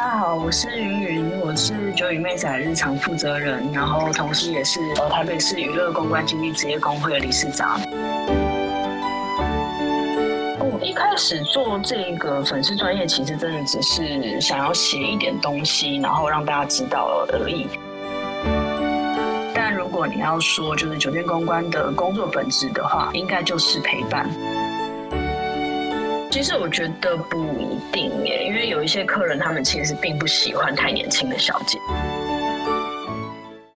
大家好，我是云云，我是九宇妹仔日常负责人，然后同时也是呃台北市娱乐公关经纪职业工会的理事长。我一开始做这个粉丝专业，其实真的只是想要写一点东西，然后让大家知道而已。但如果你要说就是酒店公关的工作本质的话，应该就是陪伴。其实我觉得不一定，些客人他们其实并不喜欢太年轻的小姐。